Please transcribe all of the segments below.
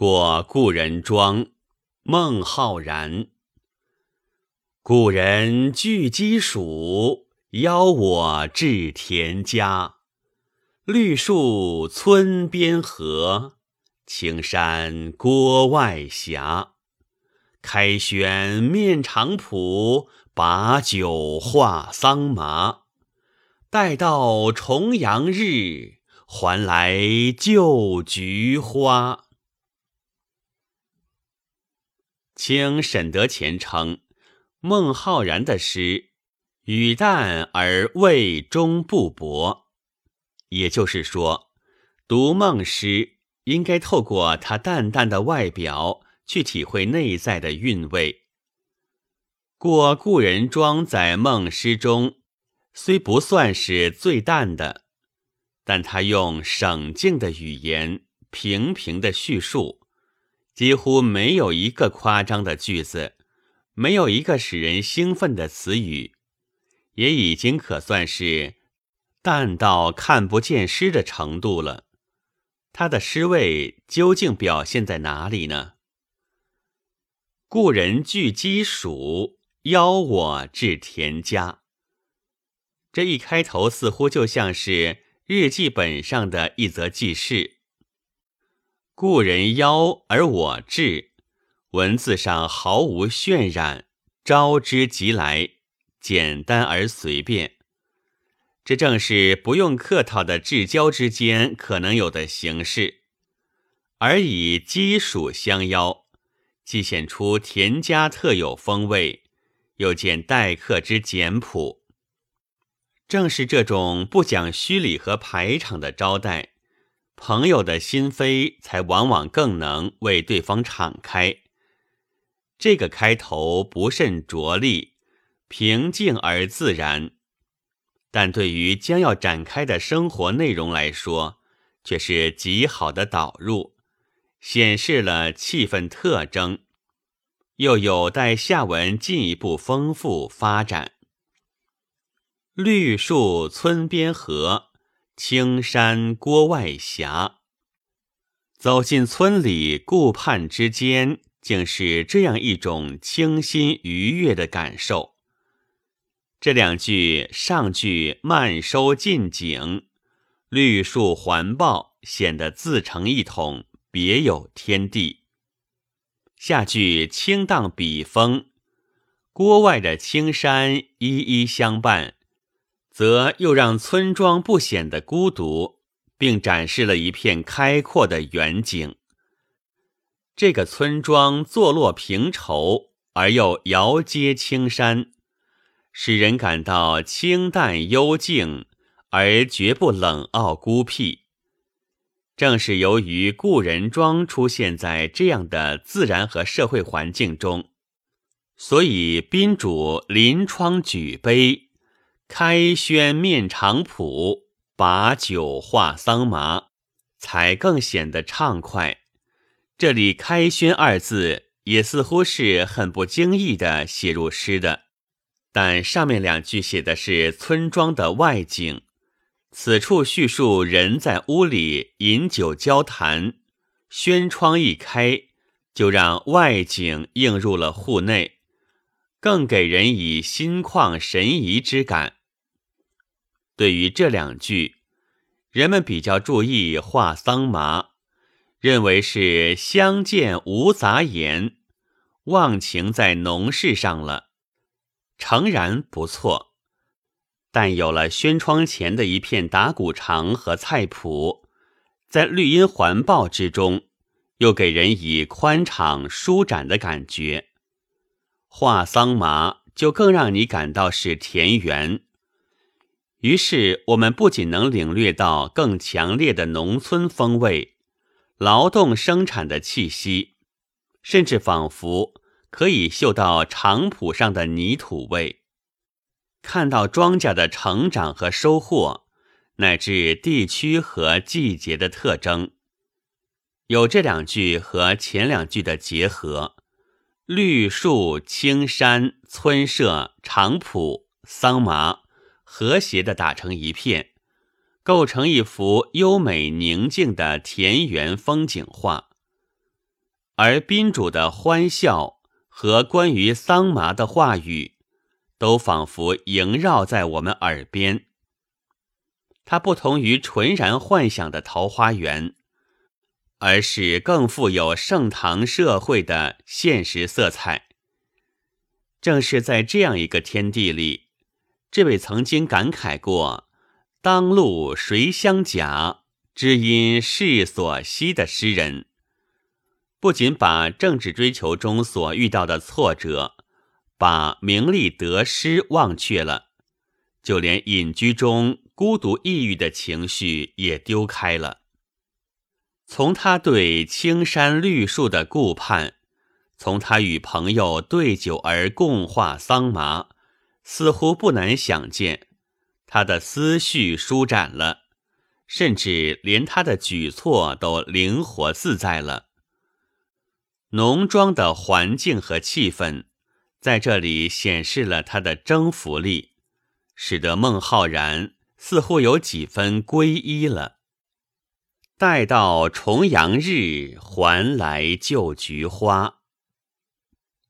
过故人庄，孟浩然。故人具鸡黍，邀我至田家。绿树村边合，青山郭外斜。开轩面场圃，把酒话桑麻。待到重阳日，还来就菊花。清沈德潜称孟浩然的诗语淡而味中不薄，也就是说，读孟诗应该透过他淡淡的外表去体会内在的韵味。过故人庄在孟诗中虽不算是最淡的，但他用省静的语言，平平的叙述。几乎没有一个夸张的句子，没有一个使人兴奋的词语，也已经可算是淡到看不见诗的程度了。他的诗味究竟表现在哪里呢？故人具鸡黍，邀我至田家。这一开头似乎就像是日记本上的一则记事。故人邀而我至，文字上毫无渲染，招之即来，简单而随便。这正是不用客套的至交之间可能有的形式，而以鸡黍相邀，既显出田家特有风味，又见待客之简朴。正是这种不讲虚礼和排场的招待。朋友的心扉才往往更能为对方敞开。这个开头不甚着力，平静而自然，但对于将要展开的生活内容来说，却是极好的导入，显示了气氛特征，又有待下文进一步丰富发展。绿树村边合。青山郭外斜，走进村里，顾盼之间，竟是这样一种清新愉悦的感受。这两句上句慢收近景，绿树环抱，显得自成一统，别有天地。下句清荡笔锋，郭外的青山依依相伴。则又让村庄不显得孤独，并展示了一片开阔的远景。这个村庄坐落平畴，而又遥接青山，使人感到清淡幽静，而绝不冷傲孤僻。正是由于故人庄出现在这样的自然和社会环境中，所以宾主临窗举杯。开轩面场圃，把酒话桑麻，才更显得畅快。这里“开轩”二字也似乎是很不经意的写入诗的，但上面两句写的是村庄的外景，此处叙述人在屋里饮酒交谈，轩窗一开，就让外景映入了户内，更给人以心旷神怡之感。对于这两句，人们比较注意画桑麻，认为是相见无杂言，忘情在农事上了，诚然不错。但有了轩窗前的一片打谷场和菜圃，在绿荫环抱之中，又给人以宽敞舒展的感觉。画桑麻就更让你感到是田园。于是，我们不仅能领略到更强烈的农村风味、劳动生产的气息，甚至仿佛可以嗅到场圃上的泥土味，看到庄稼的成长和收获，乃至地区和季节的特征。有这两句和前两句的结合，绿树、青山、村舍、场圃、桑麻。和谐的打成一片，构成一幅优美宁静的田园风景画。而宾主的欢笑和关于桑麻的话语，都仿佛萦绕在我们耳边。它不同于纯然幻想的桃花源，而是更富有盛唐社会的现实色彩。正是在这样一个天地里，这位曾经感慨过“当路谁相甲，只因世所惜”的诗人，不仅把政治追求中所遇到的挫折，把名利得失忘却了，就连隐居中。孤独抑郁的情绪也丢开了。从他对青山绿树的顾盼，从他与朋友对酒而共话桑麻，似乎不难想见，他的思绪舒展了，甚至连他的举措都灵活自在了。浓妆的环境和气氛，在这里显示了他的征服力，使得孟浩然。似乎有几分皈依了。待到重阳日，还来就菊花。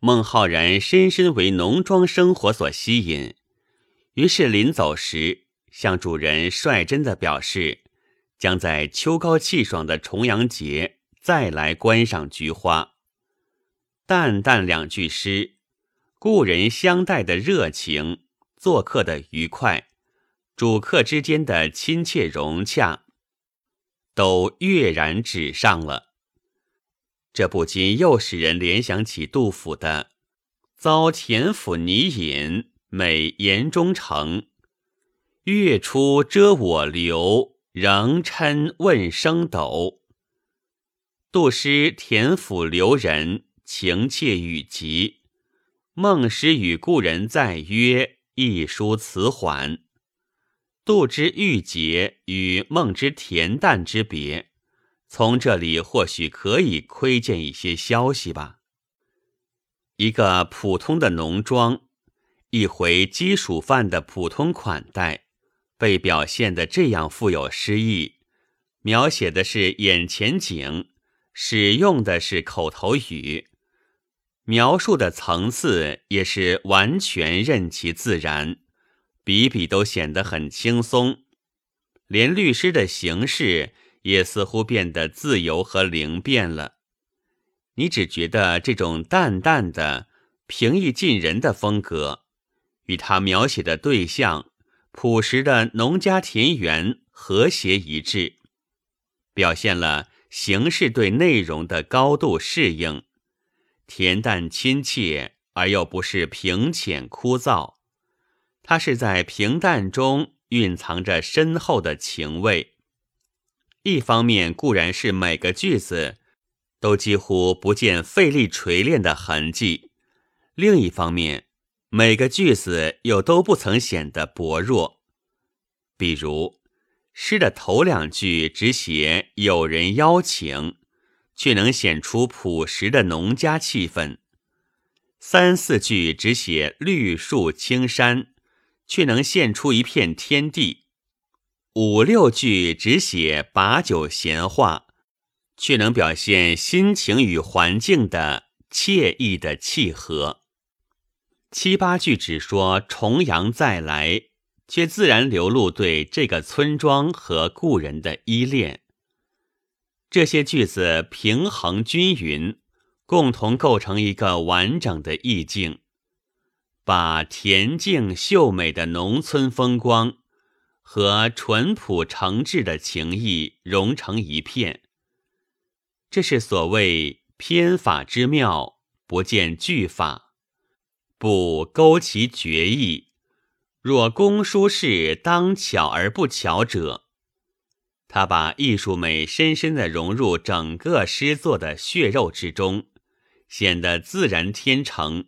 孟浩然深深为农庄生活所吸引，于是临走时向主人率真的表示，将在秋高气爽的重阳节再来观赏菊花。淡淡两句诗，故人相待的热情，做客的愉快。主客之间的亲切融洽，都跃然纸上了。这不禁又使人联想起杜甫的“遭田府泥饮，美言中成。月出遮我流，仍嗔问升斗。”杜诗田府留人，情切语急；孟诗与故人再约，一书辞缓。杜之郁结与孟之恬淡之别，从这里或许可以窥见一些消息吧。一个普通的农庄，一回鸡黍饭的普通款待，被表现的这样富有诗意，描写的是眼前景，使用的是口头语，描述的层次也是完全任其自然。笔笔都显得很轻松，连律师的形式也似乎变得自由和灵便了。你只觉得这种淡淡的、平易近人的风格，与他描写的对象朴实的农家田园和谐一致，表现了形式对内容的高度适应，恬淡亲切而又不是平浅枯燥。它是在平淡中蕴藏着深厚的情味。一方面固然是每个句子都几乎不见费力锤炼的痕迹，另一方面每个句子又都不曾显得薄弱。比如诗的头两句只写有人邀请，却能显出朴实的农家气氛；三四句只写绿树青山。却能现出一片天地，五六句只写把酒闲话，却能表现心情与环境的惬意的契合。七八句只说重阳再来，却自然流露对这个村庄和故人的依恋。这些句子平衡均匀，共同构成一个完整的意境。把恬静秀美的农村风光和淳朴诚挚的情谊融成一片，这是所谓偏法之妙，不见句法，不勾其绝意。若公书是当巧而不巧者，他把艺术美深深的融入整个诗作的血肉之中，显得自然天成。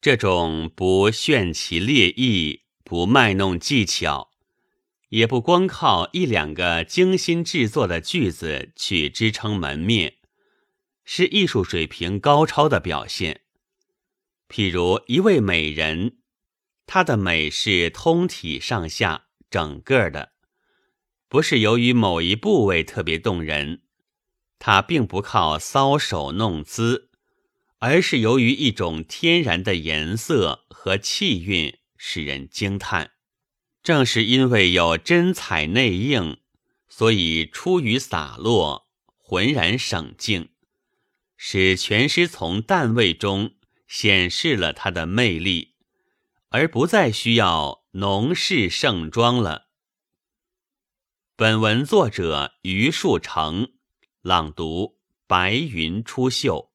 这种不炫其劣意，不卖弄技巧，也不光靠一两个精心制作的句子去支撑门面，是艺术水平高超的表现。譬如一位美人，她的美是通体上下整个的，不是由于某一部位特别动人，它并不靠搔首弄姿，而是由于一种天然的颜色和气韵，使人惊叹。正是因为有真彩内应，所以出语洒落，浑然省静，使全诗从淡味中显示了它的魅力，而不再需要浓饰盛装了。本文作者余树成，朗读：白云出岫。